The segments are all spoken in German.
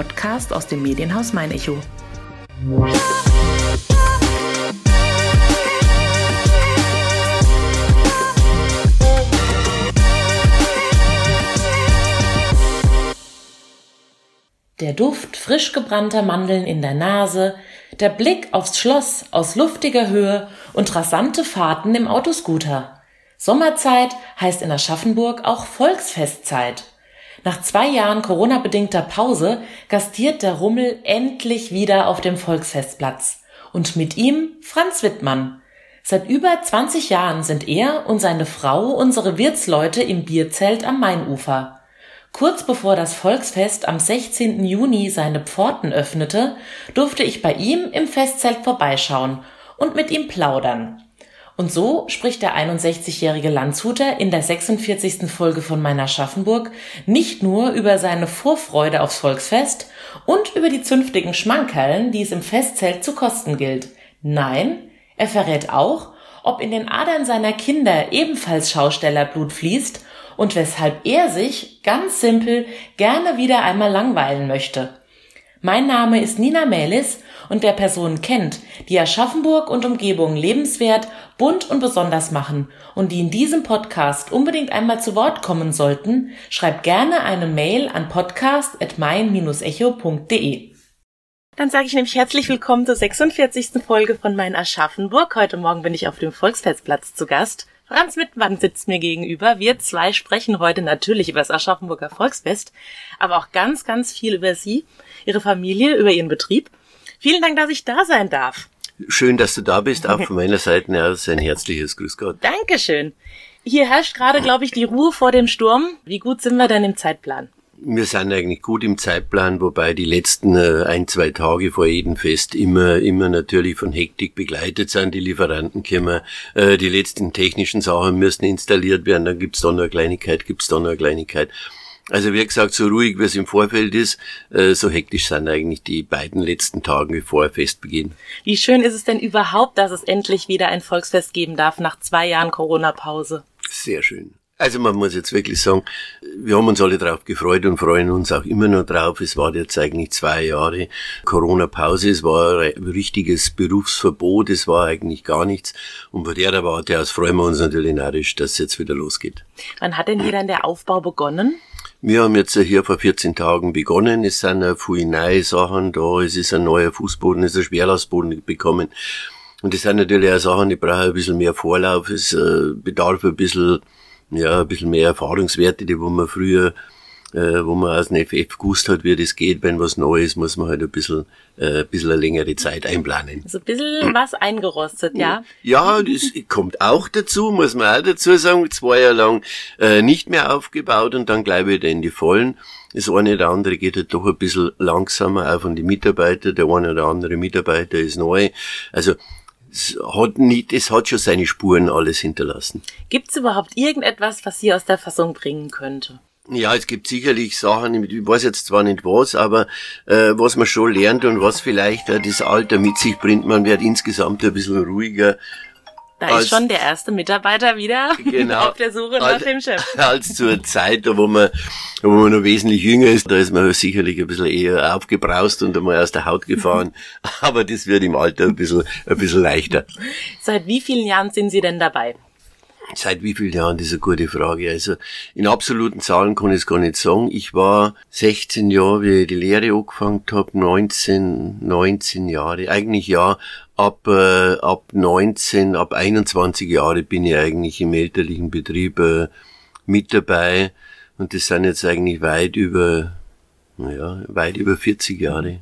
Podcast aus dem Medienhaus Mein Echo. Der Duft frisch gebrannter Mandeln in der Nase, der Blick aufs Schloss aus luftiger Höhe und rasante Fahrten im Autoscooter. Sommerzeit heißt in Aschaffenburg auch Volksfestzeit. Nach zwei Jahren Corona-bedingter Pause gastiert der Rummel endlich wieder auf dem Volksfestplatz. Und mit ihm Franz Wittmann. Seit über 20 Jahren sind er und seine Frau unsere Wirtsleute im Bierzelt am Mainufer. Kurz bevor das Volksfest am 16. Juni seine Pforten öffnete, durfte ich bei ihm im Festzelt vorbeischauen und mit ihm plaudern. Und so spricht der 61-jährige Landshuter in der 46. Folge von Meiner Schaffenburg nicht nur über seine Vorfreude aufs Volksfest und über die zünftigen Schmankerln, die es im Festzelt zu kosten gilt. Nein, er verrät auch, ob in den Adern seiner Kinder ebenfalls Schaustellerblut fließt und weshalb er sich, ganz simpel, gerne wieder einmal langweilen möchte. Mein Name ist Nina Melis und wer Personen kennt, die Aschaffenburg und Umgebung lebenswert, bunt und besonders machen und die in diesem Podcast unbedingt einmal zu Wort kommen sollten, schreibt gerne eine Mail an podcast.mein-echo.de. Dann sage ich nämlich herzlich willkommen zur 46. Folge von Mein Aschaffenburg. Heute Morgen bin ich auf dem Volksfestplatz zu Gast. Franz Mittmann sitzt mir gegenüber. Wir zwei sprechen heute natürlich über das Aschaffenburger Volksfest, aber auch ganz, ganz viel über Sie, Ihre Familie, über Ihren Betrieb. Vielen Dank, dass ich da sein darf. Schön, dass du da bist. Auch von meiner Seite aus ein herzliches Grüß Gott. Dankeschön. Hier herrscht gerade, glaube ich, die Ruhe vor dem Sturm. Wie gut sind wir denn im Zeitplan? Wir sind eigentlich gut im Zeitplan, wobei die letzten äh, ein, zwei Tage vor jedem Fest immer, immer natürlich von Hektik begleitet sind. Die Lieferanten kommen, äh, die letzten technischen Sachen müssen installiert werden, dann gibt's da noch eine Kleinigkeit, gibt's da noch eine Kleinigkeit. Also wie gesagt, so ruhig wie es im Vorfeld ist, äh, so hektisch sind eigentlich die beiden letzten Tage vor Festbeginn. Wie schön ist es denn überhaupt, dass es endlich wieder ein Volksfest geben darf nach zwei Jahren Corona-Pause? Sehr schön. Also man muss jetzt wirklich sagen, wir haben uns alle drauf gefreut und freuen uns auch immer noch drauf. Es war jetzt eigentlich zwei Jahre Corona-Pause, es war ein richtiges Berufsverbot, es war eigentlich gar nichts. Und bei der Warte aus freuen wir uns natürlich narrisch, dass es jetzt wieder losgeht. Wann hat denn hier dann der Aufbau begonnen? Wir haben jetzt hier vor 14 Tagen begonnen. Es sind viele Sachen da. Es ist ein neuer Fußboden, es ist ein Schwerlastboden bekommen. Und das sind natürlich auch Sachen, die brauchen ein bisschen mehr Vorlauf. Es äh, bedarf ein bisschen, ja, ein bisschen mehr Erfahrungswerte, die wo man früher äh, wo man aus dem FF gewusst hat, wie das geht, wenn was Neues, muss man halt ein bisschen, äh, ein bisschen eine längere Zeit einplanen. Also ein bisschen was eingerostet, ja? Ja, das kommt auch dazu, muss man auch dazu sagen, zwei Jahre lang äh, nicht mehr aufgebaut und dann gleich wieder in die Vollen. Das eine oder andere geht halt doch ein bisschen langsamer, auch von den Mitarbeitern, der eine oder andere Mitarbeiter ist neu. Also es hat nicht, es hat schon seine Spuren alles hinterlassen. Gibt es überhaupt irgendetwas, was Sie aus der Fassung bringen könnte? Ja, es gibt sicherlich Sachen, ich weiß jetzt zwar nicht was, aber äh, was man schon lernt und was vielleicht äh, das Alter mit sich bringt, man wird insgesamt ein bisschen ruhiger. Da als, ist schon der erste Mitarbeiter wieder genau, auf der Suche nach dem Chef. Als zur Zeit, wo man, wo man noch wesentlich jünger ist, da ist man sicherlich ein bisschen eher aufgebraust und einmal aus der Haut gefahren. aber das wird im Alter ein bisschen, ein bisschen leichter. Seit wie vielen Jahren sind Sie denn dabei? Seit wie vielen Jahren? Das ist eine gute Frage. Also in absoluten Zahlen kann ich es gar nicht sagen. Ich war 16 Jahre, wie ich die Lehre angefangen habe, 19, 19 Jahre. Eigentlich ja, ab, äh, ab 19, ab 21 Jahre bin ich eigentlich im elterlichen Betrieb äh, mit dabei. Und das sind jetzt eigentlich weit über, naja, weit über 40 Jahre.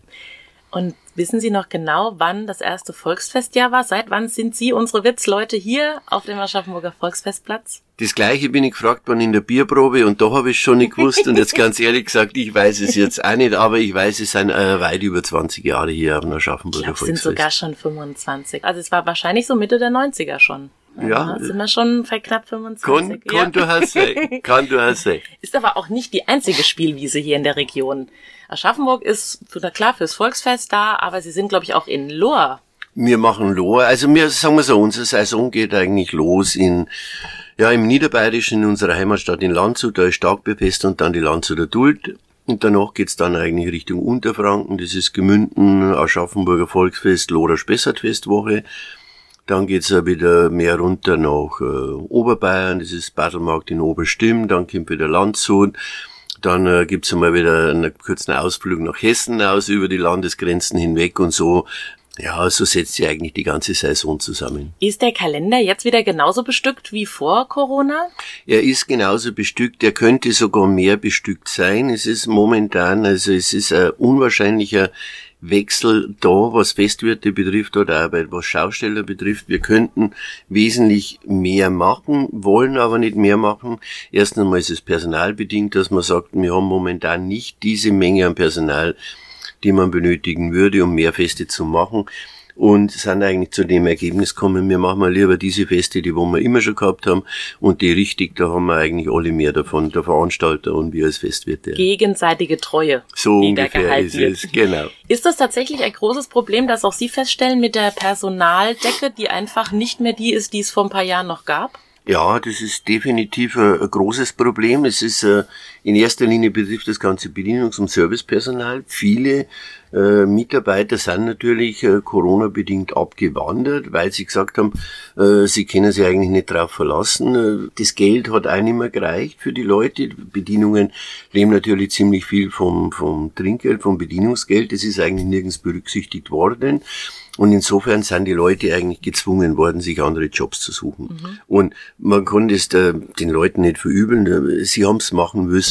Und wissen Sie noch genau, wann das erste Volksfestjahr war? Seit wann sind Sie, unsere Witzleute, hier auf dem Aschaffenburger Volksfestplatz? Das gleiche bin ich gefragt worden in der Bierprobe und da habe ich schon nicht gewusst und jetzt ganz ehrlich gesagt, ich weiß es jetzt auch nicht, aber ich weiß, es sind äh, weit über 20 Jahre hier auf dem Aschaffenburger glaub, Volksfest. sind sogar schon 25. Also es war wahrscheinlich so Mitte der 90er schon. Ja. ja. Sind wir schon bei knapp 25. Kann, kann ja. du hast recht. Kann du hast recht. Ist aber auch nicht die einzige Spielwiese hier in der Region. Aschaffenburg ist, na klar, fürs Volksfest da, aber sie sind, glaube ich, auch in Lohr. Wir machen Lohr. Also wir, sagen wir so, unsere Saison geht eigentlich los in, ja, im Niederbayerischen, in unserer Heimatstadt in Landshut, da ist Starkbefest und dann die Landshuter Duld. Und danach geht's dann eigentlich Richtung Unterfranken. Das ist Gemünden, Aschaffenburger Volksfest, Lora Spessartfestwoche. Dann geht's ja wieder mehr runter nach äh, Oberbayern. Das ist Battlemarkt in Oberstimm. Dann kommt wieder Landshut. Dann äh, gibt's einmal wieder einen kurzen Ausflug nach Hessen aus über die Landesgrenzen hinweg und so ja, so setzt sich eigentlich die ganze Saison zusammen. Ist der Kalender jetzt wieder genauso bestückt wie vor Corona? Er ist genauso bestückt, er könnte sogar mehr bestückt sein. Es ist momentan, also es ist ein unwahrscheinlicher Wechsel da, was Festwirte betrifft oder auch was Schausteller betrifft. Wir könnten wesentlich mehr machen, wollen aber nicht mehr machen. Erst einmal ist es personalbedingt, dass man sagt, wir haben momentan nicht diese Menge an Personal, die man benötigen würde, um mehr Feste zu machen. Und sind eigentlich zu dem Ergebnis gekommen, wir machen mal lieber diese Feste, die wo wir immer schon gehabt haben. Und die richtig, da haben wir eigentlich alle mehr davon, der Veranstalter und wir als Festwirte. Gegenseitige Treue. So ungefähr ist es, genau. Ist das tatsächlich ein großes Problem, dass auch Sie feststellen mit der Personaldecke, die einfach nicht mehr die ist, die es vor ein paar Jahren noch gab? Ja, das ist definitiv ein, ein großes Problem. Es ist äh, in erster Linie betrifft das ganze Bedienungs- und Servicepersonal. Viele äh, Mitarbeiter sind natürlich äh, Corona-bedingt abgewandert, weil sie gesagt haben, äh, sie können sich eigentlich nicht darauf verlassen. Äh, das Geld hat auch nicht mehr gereicht für die Leute. Die Bedienungen leben natürlich ziemlich viel vom, vom Trinkgeld, vom Bedienungsgeld. Das ist eigentlich nirgends berücksichtigt worden. Und insofern sind die Leute eigentlich gezwungen worden, sich andere Jobs zu suchen. Mhm. Und man konnte es äh, den Leuten nicht verübeln. Sie haben es machen müssen.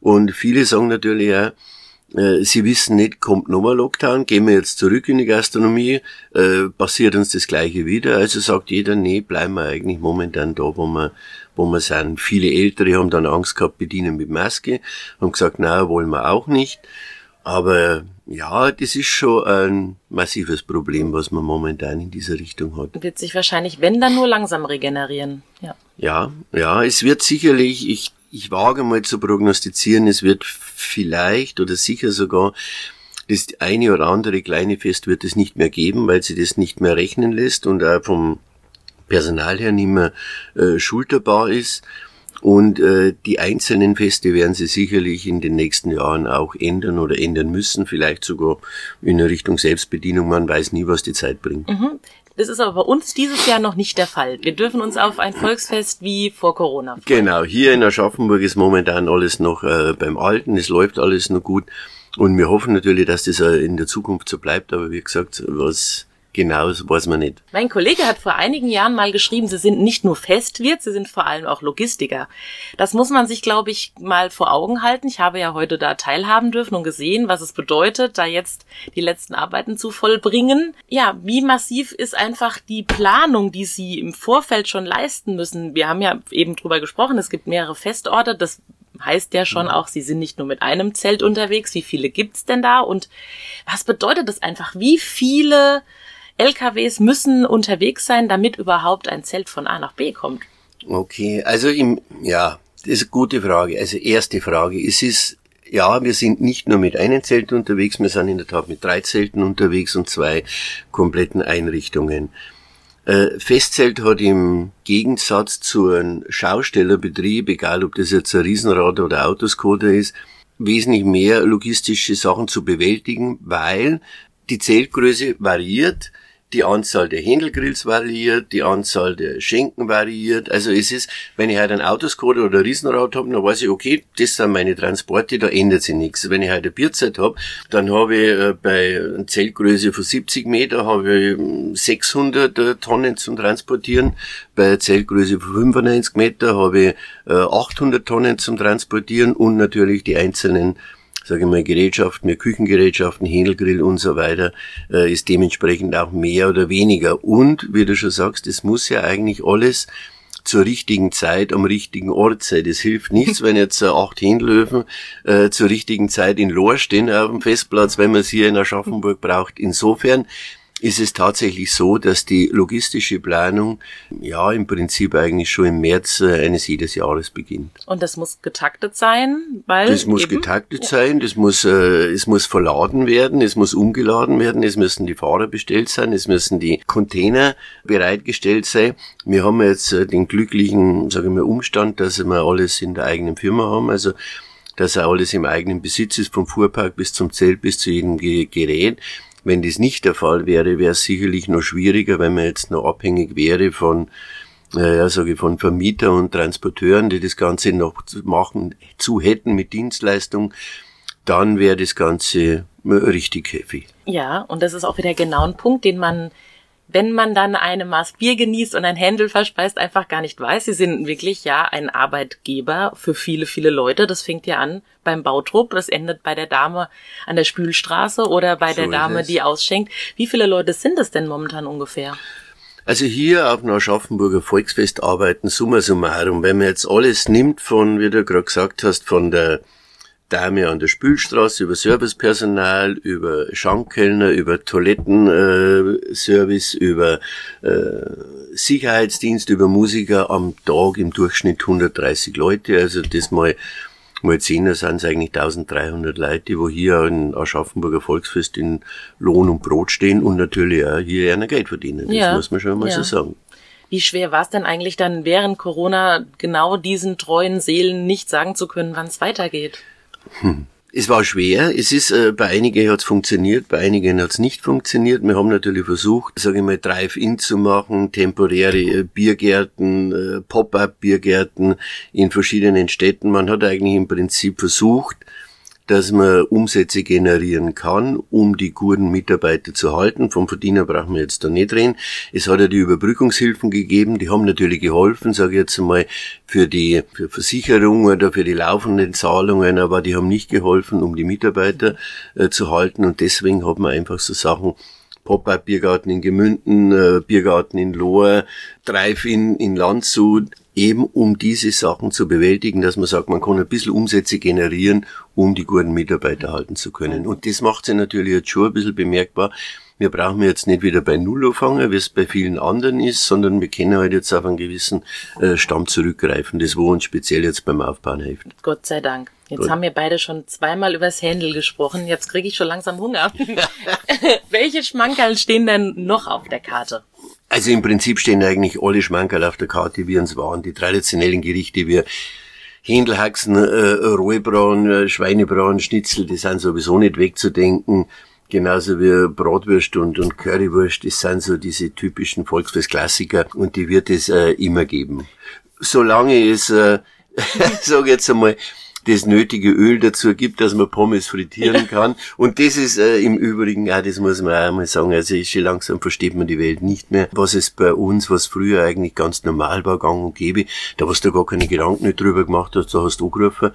Und viele sagen natürlich auch, äh, Sie wissen nicht, kommt nochmal Lockdown, gehen wir jetzt zurück in die Gastronomie, äh, passiert uns das Gleiche wieder. Also sagt jeder, nee, bleiben wir eigentlich momentan da, wo wir, wo wir sind. Viele Ältere haben dann Angst gehabt, bedienen mit Maske, haben gesagt, na, wollen wir auch nicht. Aber ja, das ist schon ein massives Problem, was man momentan in dieser Richtung hat. Wird sich wahrscheinlich, wenn dann nur langsam regenerieren. Ja, ja, ja es wird sicherlich, ich, ich wage mal zu prognostizieren, es wird vielleicht oder sicher sogar das eine oder andere kleine Fest wird es nicht mehr geben, weil sie das nicht mehr rechnen lässt und auch vom Personal her nicht mehr äh, schulterbar ist. Und äh, die einzelnen Feste werden sie sicherlich in den nächsten Jahren auch ändern oder ändern müssen, vielleicht sogar in Richtung Selbstbedienung. Man weiß nie, was die Zeit bringt. Mhm. Das ist aber bei uns dieses Jahr noch nicht der Fall. Wir dürfen uns auf ein Volksfest wie vor Corona freuen. Genau, hier in Aschaffenburg ist momentan alles noch äh, beim Alten, es läuft alles noch gut. Und wir hoffen natürlich, dass das äh, in der Zukunft so bleibt. Aber wie gesagt, was Genau, das weiß man nicht. Mein Kollege hat vor einigen Jahren mal geschrieben, sie sind nicht nur Festwirt, sie sind vor allem auch Logistiker. Das muss man sich, glaube ich, mal vor Augen halten. Ich habe ja heute da teilhaben dürfen und gesehen, was es bedeutet, da jetzt die letzten Arbeiten zu vollbringen. Ja, wie massiv ist einfach die Planung, die sie im Vorfeld schon leisten müssen. Wir haben ja eben drüber gesprochen, es gibt mehrere Festorte, das heißt ja schon auch, sie sind nicht nur mit einem Zelt unterwegs. Wie viele gibt's denn da? Und was bedeutet das einfach? Wie viele LKWs müssen unterwegs sein, damit überhaupt ein Zelt von A nach B kommt? Okay, also im, ja, das ist eine gute Frage. Also erste Frage, es ist, ja, wir sind nicht nur mit einem Zelt unterwegs, wir sind in der Tat mit drei Zelten unterwegs und zwei kompletten Einrichtungen. Äh, Festzelt hat im Gegensatz zu einem Schaustellerbetrieb, egal ob das jetzt ein Riesenrad oder Autoscoder ist, wesentlich mehr logistische Sachen zu bewältigen, weil die Zeltgröße variiert die Anzahl der Händelgrills variiert, die Anzahl der Schenken variiert. Also es ist, wenn ich halt ein Autoscoder oder ein Riesenrad habe, dann weiß ich, okay, das sind meine Transporte, da ändert sich nichts. Wenn ich halt eine Bierzeit habe, dann habe ich äh, bei Zeltgröße von 70 Meter habe ich 600 ähm, äh, Tonnen zum Transportieren. Bei Zeltgröße von 95 Meter habe ich 800 äh, Tonnen zum Transportieren und natürlich die einzelnen sage ich mal, Gerätschaften, mehr Küchengerätschaften, Händelgrill und so weiter, äh, ist dementsprechend auch mehr oder weniger. Und, wie du schon sagst, es muss ja eigentlich alles zur richtigen Zeit am richtigen Ort sein. Das hilft nichts, wenn jetzt äh, acht Händlöwen äh, zur richtigen Zeit in Lohr stehen auf dem Festplatz, wenn man sie hier in Aschaffenburg braucht. Insofern ist es tatsächlich so, dass die logistische Planung ja im Prinzip eigentlich schon im März äh, eines jedes Jahres beginnt. Und das muss getaktet sein, weil das muss eben, getaktet ja. sein, das muss äh, es muss verladen werden, es muss umgeladen werden, es müssen die Fahrer bestellt sein, es müssen die Container bereitgestellt sein. Wir haben jetzt äh, den glücklichen, sage ich mal, Umstand, dass wir alles in der eigenen Firma haben, also dass er alles im eigenen Besitz ist, vom Fuhrpark bis zum Zelt bis zu jedem Gerät. Wenn das nicht der Fall wäre, wäre es sicherlich noch schwieriger, wenn man jetzt noch abhängig wäre von äh, ja, sage ich, von Vermieter und Transporteuren, die das Ganze noch machen, zu hätten mit Dienstleistung, dann wäre das Ganze richtig heavy. Ja, und das ist auch wieder genau ein Punkt, den man wenn man dann eine Maß Bier genießt und ein Händel verspeist, einfach gar nicht weiß. Sie sind wirklich ja ein Arbeitgeber für viele, viele Leute. Das fängt ja an beim Bautrupp, das endet bei der Dame an der Spülstraße oder bei so der Dame, die ausschenkt. Wie viele Leute sind es denn momentan ungefähr? Also hier auf dem Aschaffenburger Volksfest arbeiten summa summarum, wenn man jetzt alles nimmt von, wie du gerade gesagt hast, von der Dame an der Spülstraße, über Servicepersonal, über Schankkellner, über Toilettenservice, äh, über äh, Sicherheitsdienst, über Musiker am Tag im Durchschnitt 130 Leute. Also das mal mal zehn, da sind es eigentlich 1300 Leute, die wo hier in Aschaffenburger Volksfest in Lohn und Brot stehen und natürlich auch hier einer Geld verdienen. Das ja. muss man schon mal ja. so sagen. Wie schwer war es denn eigentlich dann während Corona genau diesen treuen Seelen nicht sagen zu können, wann es weitergeht? Hm. Es war schwer. Es ist äh, bei einigen hat es funktioniert, bei einigen hat es nicht funktioniert. Wir haben natürlich versucht, sage ich mal, Drive-In zu machen, temporäre äh, Biergärten, äh, Pop-up-Biergärten in verschiedenen Städten. Man hat eigentlich im Prinzip versucht, dass man Umsätze generieren kann, um die guten Mitarbeiter zu halten. Vom Verdiener brauchen wir jetzt da nicht reden. Es hat ja die Überbrückungshilfen gegeben, die haben natürlich geholfen, sage ich jetzt einmal, für die für Versicherung oder für die laufenden Zahlungen, aber die haben nicht geholfen, um die Mitarbeiter äh, zu halten. Und deswegen hat man einfach so Sachen Pop-up-Biergarten in Gemünden, äh, Biergarten in Lohr, Drive-In in Landshut, eben um diese Sachen zu bewältigen, dass man sagt, man kann ein bisschen Umsätze generieren, um die guten Mitarbeiter halten zu können. Und das macht sich natürlich jetzt schon ein bisschen bemerkbar. Wir brauchen jetzt nicht wieder bei Null anfangen, wie es bei vielen anderen ist, sondern wir können halt jetzt auf einen gewissen äh, Stamm zurückgreifen, das wo uns speziell jetzt beim Aufbauen hilft. Gott sei Dank. Jetzt Gut. haben wir beide schon zweimal übers Händel gesprochen. Jetzt kriege ich schon langsam Hunger. Welche Schmankerl stehen denn noch auf der Karte? Also im Prinzip stehen eigentlich alle Schmankerl auf der Karte, wie uns waren. Die traditionellen Gerichte wie Händelhaxen, äh, Rohbraun, äh, Schweinebraun, Schnitzel, die sind sowieso nicht wegzudenken. Genauso wie Bratwurst und, und Currywurst, das sind so diese typischen Volksfestklassiker und die wird es äh, immer geben. Solange es, äh, sage jetzt einmal, das nötige Öl dazu gibt, dass man Pommes frittieren kann. Und das ist äh, im Übrigen, auch das muss man auch mal sagen, also schon langsam versteht man die Welt nicht mehr. Was es bei uns, was früher eigentlich ganz normal war, gang und gäbe, da hast du gar keine Gedanken drüber gemacht hast, da hast du angerufen,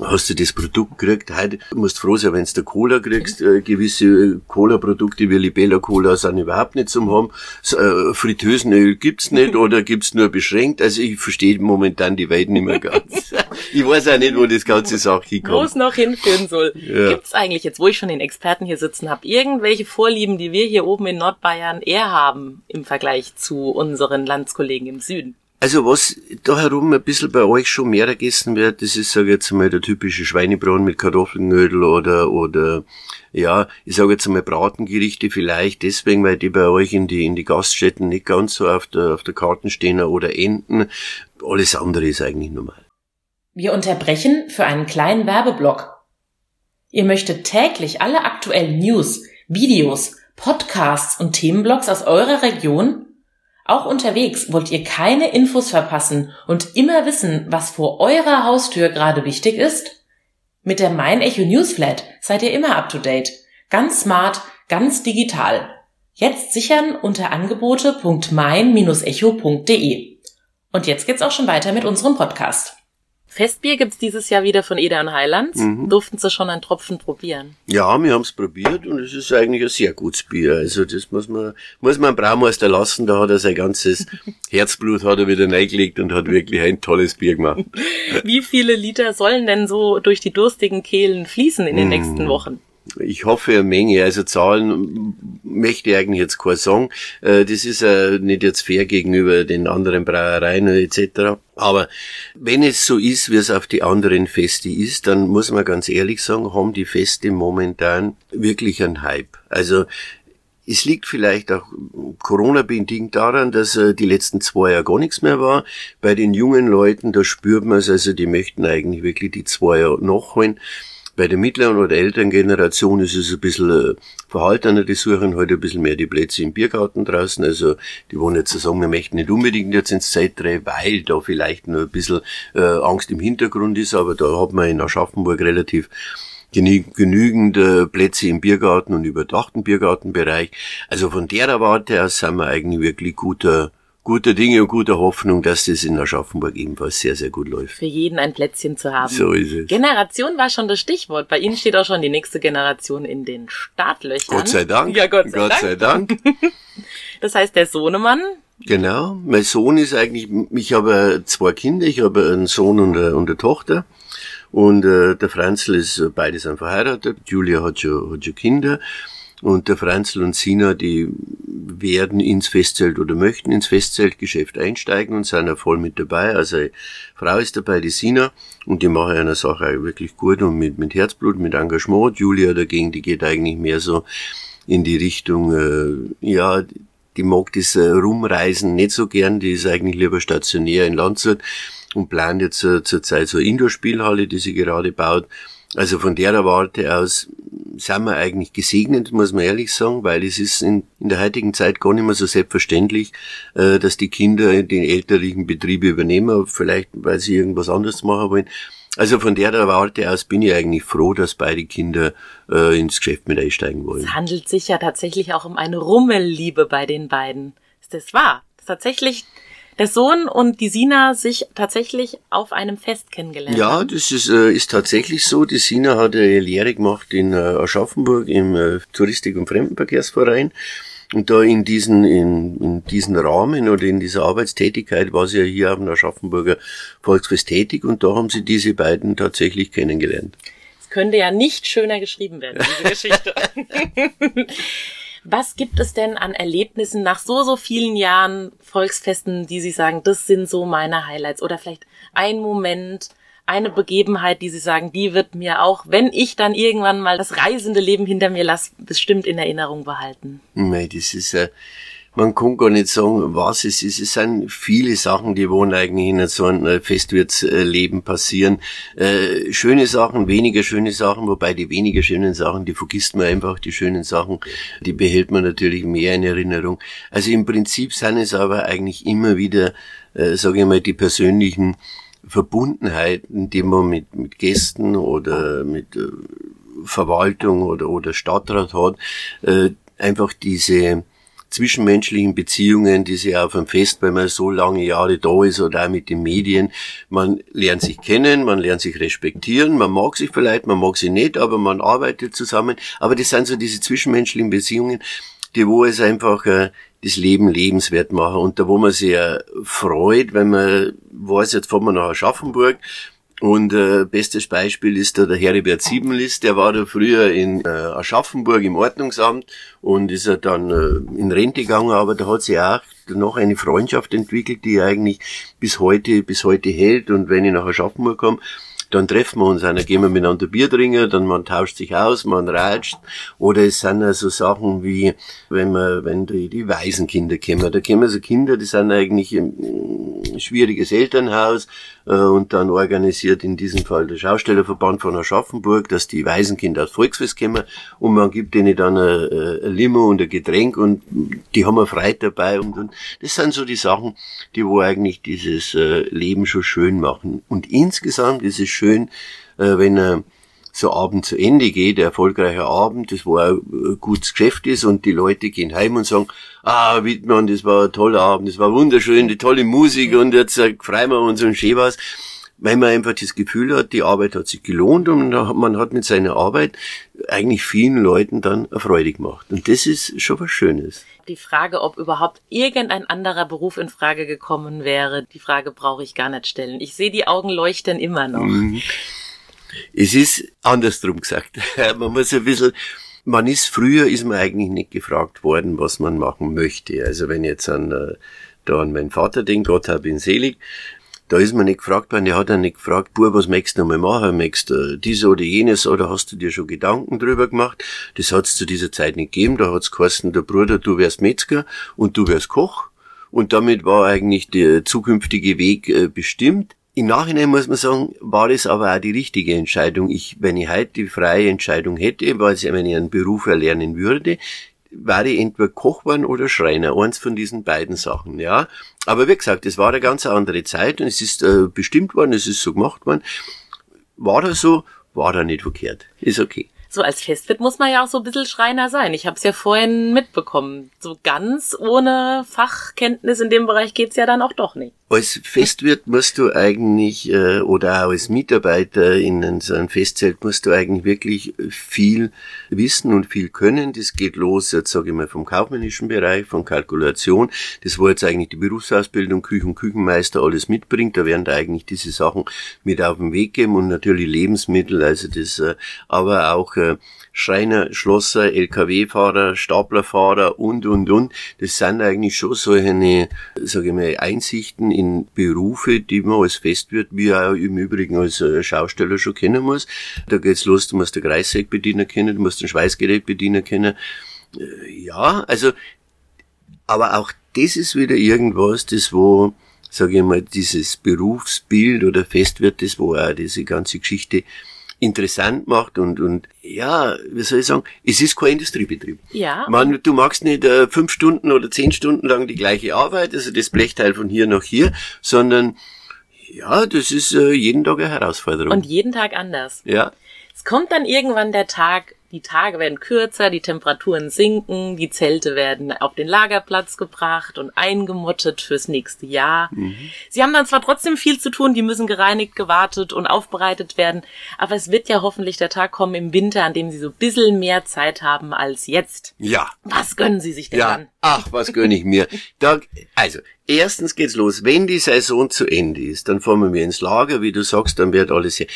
hast du das Produkt gekriegt. Heute musst du froh sein, wenn du Cola kriegst. Äh, gewisse Cola-Produkte wie Libella Cola sind überhaupt nicht zum haben. Äh, Fritteusenöl gibt's nicht oder gibt's nur beschränkt. Also ich verstehe momentan die Welt nicht mehr ganz. ich weiß auch nicht, wo das ganze Sache hinkommt. Wo es noch hinführen soll. Ja. Gibt's eigentlich, jetzt wo ich schon den Experten hier sitzen habe, irgendwelche Vorlieben, die wir hier oben in Nordbayern eher haben im Vergleich zu unseren Landskollegen im Süden? Also was da herum ein bisschen bei euch schon mehr gegessen wird, das ist, sage ich jetzt mal, der typische Schweinebraten mit Kartoffelnödel oder, oder, ja, ich sage jetzt mal Bratengerichte vielleicht deswegen, weil die bei euch in die, in die Gaststätten nicht ganz so auf der, auf der Karten stehen oder Enten. Alles andere ist eigentlich normal. Wir unterbrechen für einen kleinen Werbeblock. Ihr möchtet täglich alle aktuellen News, Videos, Podcasts und Themenblogs aus eurer Region auch unterwegs wollt ihr keine Infos verpassen und immer wissen, was vor eurer Haustür gerade wichtig ist? Mit der Mein Echo Newsflat seid ihr immer up to date. Ganz smart, ganz digital. Jetzt sichern unter angebote.mein-echo.de. Und jetzt geht's auch schon weiter mit unserem Podcast. Festbier gibt's dieses Jahr wieder von Eder und Heilands. Mhm. Durften Sie schon einen Tropfen probieren? Ja, wir haben's probiert und es ist eigentlich ein sehr gutes Bier. Also das muss man, muss man Braumeister lassen. Da hat er sein ganzes Herzblut hat er wieder reingelegt und hat wirklich ein tolles Bier gemacht. Wie viele Liter sollen denn so durch die durstigen Kehlen fließen in den mhm. nächsten Wochen? Ich hoffe eine Menge. Also Zahlen möchte ich eigentlich jetzt kein sagen. Äh, das ist äh, nicht jetzt fair gegenüber den anderen Brauereien etc. Aber wenn es so ist, wie es auf die anderen Feste ist, dann muss man ganz ehrlich sagen, haben die Feste momentan wirklich einen Hype. Also es liegt vielleicht auch Corona-bedingt daran, dass äh, die letzten zwei Jahre gar nichts mehr war. Bei den jungen Leuten, da spürt man es, also die möchten eigentlich wirklich die zwei Jahre nachholen. Bei der mittleren oder älteren Generation ist es ein bisschen äh, verhaltener, die suchen heute ein bisschen mehr die Plätze im Biergarten draußen. Also die wollen jetzt sagen, wir möchten nicht unbedingt jetzt ins Zeitreh, weil da vielleicht nur ein bisschen äh, Angst im Hintergrund ist, aber da hat man in Aschaffenburg relativ genügend äh, Plätze im Biergarten und überdachten Biergartenbereich. Also von der Warte aus sind wir eigentlich wirklich guter guter Dinge und guter Hoffnung, dass das in Aschaffenburg ebenfalls sehr, sehr gut läuft. Für jeden ein Plätzchen zu haben. So ist es. Generation war schon das Stichwort. Bei Ihnen steht auch schon die nächste Generation in den Startlöchern. Gott sei Dank. Ja, Gott sei Gott Dank. Sei Dank. das heißt, der Sohnemann. Genau. Mein Sohn ist eigentlich, ich habe zwei Kinder, ich habe einen Sohn und eine, und eine Tochter. Und äh, der Franzl ist, beide sind verheiratet. Julia hat schon, hat schon Kinder. Und der Franzl und Sina, die werden ins Festzelt oder möchten ins Festzeltgeschäft einsteigen und sind ja voll mit dabei. Also Frau ist dabei, die Sina, und die machen eine Sache wirklich gut und mit, mit Herzblut, mit Engagement. Julia dagegen, die geht eigentlich mehr so in die Richtung, äh, ja, die mag das äh, Rumreisen nicht so gern, die ist eigentlich lieber stationär in Landshut und plant jetzt äh, zurzeit so eine Indoor-Spielhalle, die sie gerade baut. Also von der Warte aus sind wir eigentlich gesegnet, muss man ehrlich sagen, weil es ist in, in der heutigen Zeit gar nicht mehr so selbstverständlich, äh, dass die Kinder die elterlichen Betriebe übernehmen, vielleicht weil sie irgendwas anderes machen wollen. Also von der Warte aus bin ich eigentlich froh, dass beide Kinder äh, ins Geschäft mit einsteigen wollen. Es handelt sich ja tatsächlich auch um eine Rummelliebe bei den beiden. Ist das wahr? Das ist tatsächlich der Sohn und die Sina sich tatsächlich auf einem Fest kennengelernt Ja, das ist, äh, ist tatsächlich so. Die Sina hat eine Lehre gemacht in äh, Aschaffenburg im äh, Touristik- und Fremdenverkehrsverein. Und da in diesen, in, in diesen Rahmen oder in dieser Arbeitstätigkeit war sie ja hier am Aschaffenburger Volksfest tätig und da haben sie diese beiden tatsächlich kennengelernt. Es könnte ja nicht schöner geschrieben werden, diese Geschichte. Was gibt es denn an Erlebnissen nach so, so vielen Jahren Volksfesten, die Sie sagen, das sind so meine Highlights? Oder vielleicht ein Moment, eine Begebenheit, die Sie sagen, die wird mir auch, wenn ich dann irgendwann mal das reisende Leben hinter mir lasse, bestimmt in Erinnerung behalten? Nein, das ist äh, man kann gar nicht sagen, was es ist. Es sind viele Sachen, die wohl eigentlich in so einem Festwirtsleben passieren. Äh, schöne Sachen, weniger schöne Sachen, wobei die weniger schönen Sachen, die vergisst man einfach. Die schönen Sachen, die behält man natürlich mehr in Erinnerung. Also im Prinzip sind es aber eigentlich immer wieder, äh, sage ich mal, die persönlichen Verbundenheiten, die man mit, mit Gästen oder mit äh, Verwaltung oder, oder Stadtrat hat, äh, einfach diese zwischenmenschlichen Beziehungen, die sie auf einem Fest, wenn man so lange Jahre da ist oder auch mit den Medien, man lernt sich kennen, man lernt sich respektieren, man mag sich vielleicht, man mag sie nicht, aber man arbeitet zusammen. Aber das sind so diese zwischenmenschlichen Beziehungen, die wo es einfach äh, das Leben lebenswert machen und da wo man sich äh, freut, wenn man weiß, jetzt fahren wir nach Aschaffenburg und äh, bestes Beispiel ist da der Heribert Siebenlist, der war da früher in äh, Aschaffenburg im Ordnungsamt und ist er dann äh, in Rente gegangen, aber da hat sich auch noch eine Freundschaft entwickelt, die eigentlich bis heute, bis heute hält. Und wenn ich nach Aschaffenburg komme, dann treffen wir uns, dann gehen wir miteinander Bier trinken, dann man tauscht sich aus, man ratscht. Oder es sind also Sachen wie, wenn man, wenn die, die Waisenkinder kommen, da kommen so Kinder, die sind eigentlich ein schwieriges Elternhaus, und dann organisiert in diesem Fall der Schaustellerverband von Aschaffenburg, dass die Waisenkinder aufs Volksfest kommen und man gibt denen dann ein, ein Limo und ein Getränk und die haben wir frei dabei und, und das sind so die Sachen, die wo eigentlich dieses äh, Leben schon schön machen. Und insgesamt ist es schön, äh, wenn so Abend zu Ende geht, erfolgreicher Abend, das wo auch ein gutes Geschäft ist und die Leute gehen heim und sagen, ah, Wittmann, das war ein toller Abend, das war wunderschön, die tolle Musik und jetzt äh, freuen wir uns und schön was. Weil man einfach das Gefühl hat, die Arbeit hat sich gelohnt und man hat mit seiner Arbeit eigentlich vielen Leuten dann Freude gemacht. Und das ist schon was Schönes. Die Frage, ob überhaupt irgendein anderer Beruf in Frage gekommen wäre, die Frage brauche ich gar nicht stellen. Ich sehe die Augen leuchten immer noch. Mhm. Es ist andersrum gesagt. Man muss ein bisschen, man ist früher ist man eigentlich nicht gefragt worden, was man machen möchte. Also wenn jetzt an, äh, da an meinen Vater denkt, Gott hab ihn selig, Da ist man nicht gefragt worden, der hat dann nicht gefragt, Bub, was möchtest du noch mal machen? Möchtest du dies oder jenes oder hast du dir schon Gedanken drüber gemacht? Das hat es zu dieser Zeit nicht gegeben. Da hat es geheißen, der Bruder, du wärst Metzger und du wärst Koch. Und damit war eigentlich der zukünftige Weg äh, bestimmt. Im Nachhinein muss man sagen, war das aber auch die richtige Entscheidung. Ich, wenn ich heute die freie Entscheidung hätte, weil ich, wenn ich einen Beruf erlernen würde, wäre ich entweder Koch geworden oder Schreiner, eins von diesen beiden Sachen, ja. Aber wie gesagt, es war eine ganz andere Zeit und es ist äh, bestimmt worden, es ist so gemacht worden. War das so? War da nicht verkehrt. Ist okay so als Festwirt muss man ja auch so ein bisschen Schreiner sein. Ich habe es ja vorhin mitbekommen. So ganz ohne Fachkenntnis in dem Bereich geht's ja dann auch doch nicht. Als Festwirt musst du eigentlich, äh, oder auch als Mitarbeiter in so einem Festzelt musst du eigentlich wirklich viel wissen und viel können. Das geht los, jetzt sage ich mal, vom kaufmännischen Bereich, von Kalkulation. Das wo jetzt eigentlich die Berufsausbildung, Küchen, Küchenmeister alles mitbringt. Da werden da eigentlich diese Sachen mit auf den Weg geben und natürlich Lebensmittel, also das, äh, aber auch Schreiner, Schlosser, LKW-Fahrer, Staplerfahrer und, und, und. Das sind eigentlich schon solche, sage ich mal, Einsichten in Berufe, die man als Festwirt, wie auch im Übrigen als äh, Schausteller schon kennen muss. Da geht's los, du musst den Kreissägbediener kennen, du musst den Schweißgerätbediener kennen. Äh, ja, also, aber auch das ist wieder irgendwas, das wo, sage ich mal, dieses Berufsbild oder Festwirt, das wo auch diese ganze Geschichte interessant macht und, und ja, wie soll ich sagen, es ist kein Industriebetrieb. Ja. Man, du machst nicht äh, fünf Stunden oder zehn Stunden lang die gleiche Arbeit, also das Blechteil von hier nach hier, sondern ja, das ist äh, jeden Tag eine Herausforderung. Und jeden Tag anders. Ja. Es kommt dann irgendwann der Tag, die Tage werden kürzer, die Temperaturen sinken, die Zelte werden auf den Lagerplatz gebracht und eingemottet fürs nächste Jahr. Mhm. Sie haben dann zwar trotzdem viel zu tun, die müssen gereinigt, gewartet und aufbereitet werden, aber es wird ja hoffentlich der Tag kommen im Winter, an dem Sie so ein bisschen mehr Zeit haben als jetzt. Ja. Was gönnen Sie sich denn ja. dann? Ach, was gönne ich mir? Da, also, erstens geht's los. Wenn die Saison zu Ende ist, dann fahren wir ins Lager, wie du sagst, dann wird alles hier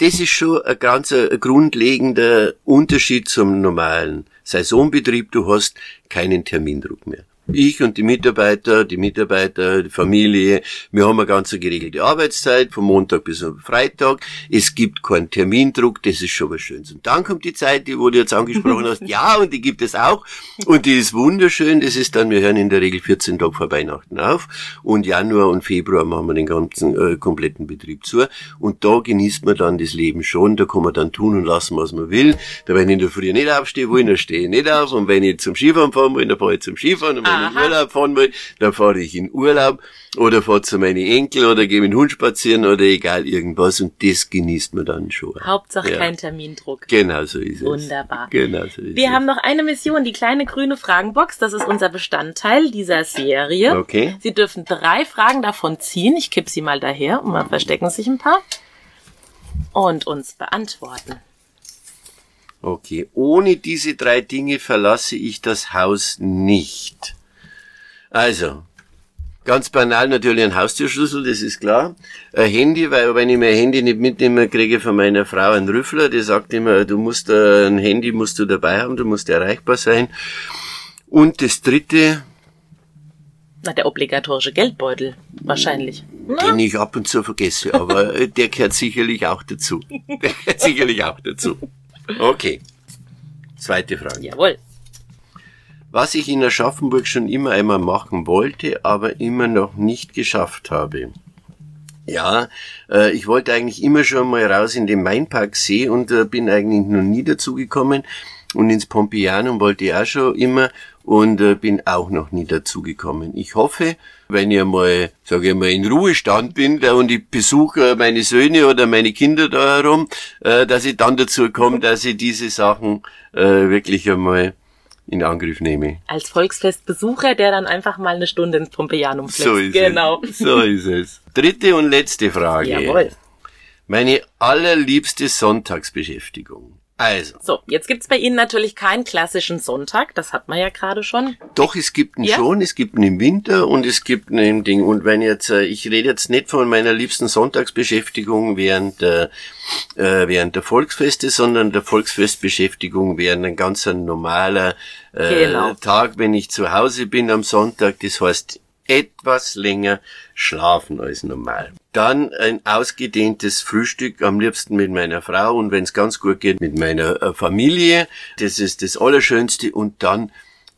das ist schon ein ganz ein grundlegender Unterschied zum normalen Saisonbetrieb. Du hast keinen Termindruck mehr ich und die Mitarbeiter, die Mitarbeiter, die Familie, wir haben eine ganz geregelte Arbeitszeit, von Montag bis Freitag. Es gibt keinen Termindruck, das ist schon was Schönes. Und dann kommt die Zeit, die wo du jetzt angesprochen hast, ja, und die gibt es auch. Und die ist wunderschön, das ist dann, wir hören in der Regel 14 Tage vor Weihnachten auf. Und Januar und Februar machen wir den ganzen äh, kompletten Betrieb zu. Und da genießt man dann das Leben schon, da kann man dann tun und lassen, was man will. Da wenn ich in der Früh nicht aufstehe will, dann stehe ich nicht auf. Und wenn ich zum Skifahren fahren will, dann fahre ich zum Skifahren. Und wenn in Urlaub fahren will, dann fahre ich in Urlaub oder fahre zu meinen Enkel oder gehe mit dem Hund spazieren oder egal irgendwas und das genießt man dann schon. Hauptsache ja. kein Termindruck. Genau so ist es. Wunderbar. Genau so ist Wir es. haben noch eine Mission, die kleine grüne Fragenbox. Das ist unser Bestandteil dieser Serie. Okay. Sie dürfen drei Fragen davon ziehen. Ich kipp sie mal daher und mal verstecken sich ein paar. Und uns beantworten. Okay, ohne diese drei Dinge verlasse ich das Haus nicht. Also, ganz banal natürlich ein Haustürschlüssel, das ist klar. Ein Handy, weil wenn ich mein Handy nicht mitnehme, kriege ich von meiner Frau einen Rüffler, die sagt immer, du musst äh, ein Handy musst du dabei haben, du musst erreichbar sein. Und das dritte, na, der obligatorische Geldbeutel, wahrscheinlich. Den ich ab und zu vergesse, aber äh, der gehört sicherlich auch dazu. Der gehört sicherlich auch dazu. Okay. Zweite Frage. Jawohl was ich in Aschaffenburg schon immer einmal machen wollte, aber immer noch nicht geschafft habe. Ja, äh, ich wollte eigentlich immer schon mal raus in den Mainparksee und äh, bin eigentlich noch nie dazu gekommen. Und ins Pompeianum wollte ich auch schon immer und äh, bin auch noch nie dazu gekommen. Ich hoffe, wenn ich mal, sage ich mal, in Ruhestand bin da, und ich besuche meine Söhne oder meine Kinder da herum, äh, dass ich dann dazu komme, dass ich diese Sachen äh, wirklich einmal in Angriff nehme. Als Volksfestbesucher, der dann einfach mal eine Stunde ins Pompeianum fliegt. So ist genau. es. So ist es. Dritte und letzte Frage. Jawohl. Meine allerliebste Sonntagsbeschäftigung. Also. So, jetzt gibt's bei Ihnen natürlich keinen klassischen Sonntag, das hat man ja gerade schon. Doch, es gibt ihn ja? schon, es gibt ihn im Winter und es gibt ihn im Ding. Und wenn jetzt, äh, ich rede jetzt nicht von meiner liebsten Sonntagsbeschäftigung während der, äh, während der Volksfeste, sondern der Volksfestbeschäftigung während ein ganz normaler äh, genau. Tag, wenn ich zu Hause bin am Sonntag. Das heißt, etwas länger schlafen als normal. Dann ein ausgedehntes Frühstück, am liebsten mit meiner Frau und wenn es ganz gut geht, mit meiner äh, Familie. Das ist das Allerschönste und dann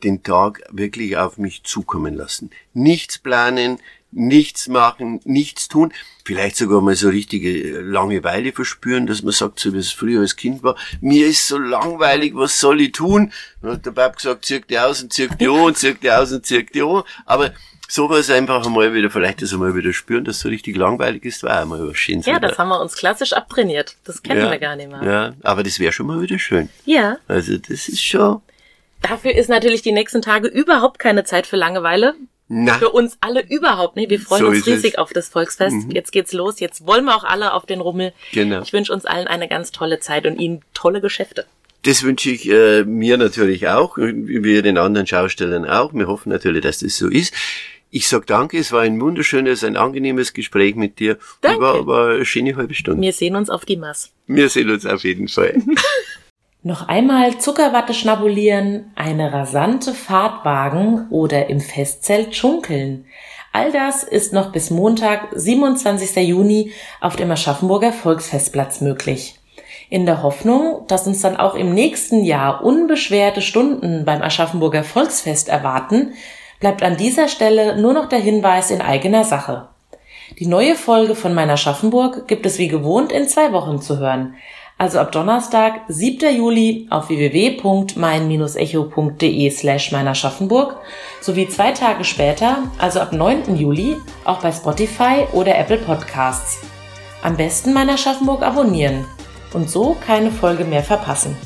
den Tag wirklich auf mich zukommen lassen. Nichts planen, nichts machen, nichts tun, vielleicht sogar mal so richtige Langeweile verspüren, dass man sagt, so wie es früher als Kind war, mir ist so langweilig, was soll ich tun? Dann hat der Bab gesagt, zirk die aus und zirk die an und zirk die aus und zirk die an. Aber sowas einfach einmal wieder, vielleicht das einmal wieder spüren, dass so richtig langweilig ist, war einmal was Schönes. Ja, wieder. das haben wir uns klassisch abtrainiert. Das kennen ja, wir gar nicht mehr. Ja, aber das wäre schon mal wieder schön. Ja. Also das ist schon. Dafür ist natürlich die nächsten Tage überhaupt keine Zeit für Langeweile, na. Für uns alle überhaupt nicht. Wir freuen so uns riesig es. auf das Volksfest. Mhm. Jetzt geht's los. Jetzt wollen wir auch alle auf den Rummel. Genau. Ich wünsche uns allen eine ganz tolle Zeit und Ihnen tolle Geschäfte. Das wünsche ich äh, mir natürlich auch, wie den anderen Schaustellern auch. Wir hoffen natürlich, dass das so ist. Ich sag danke, es war ein wunderschönes, ein angenehmes Gespräch mit dir. Danke. War, war eine schöne halbe Stunde. Wir sehen uns auf die Mass. Wir sehen uns auf jeden Fall. Noch einmal Zuckerwatte schnabulieren, eine rasante Fahrt wagen oder im Festzelt schunkeln. All das ist noch bis Montag, 27. Juni auf dem Aschaffenburger Volksfestplatz möglich. In der Hoffnung, dass uns dann auch im nächsten Jahr unbeschwerte Stunden beim Aschaffenburger Volksfest erwarten, bleibt an dieser Stelle nur noch der Hinweis in eigener Sache. Die neue Folge von meiner Aschaffenburg gibt es wie gewohnt in zwei Wochen zu hören also ab Donnerstag, 7. Juli auf www.mein-echo.de slash meiner Schaffenburg sowie zwei Tage später, also ab 9. Juli, auch bei Spotify oder Apple Podcasts. Am besten meiner Schaffenburg abonnieren und so keine Folge mehr verpassen.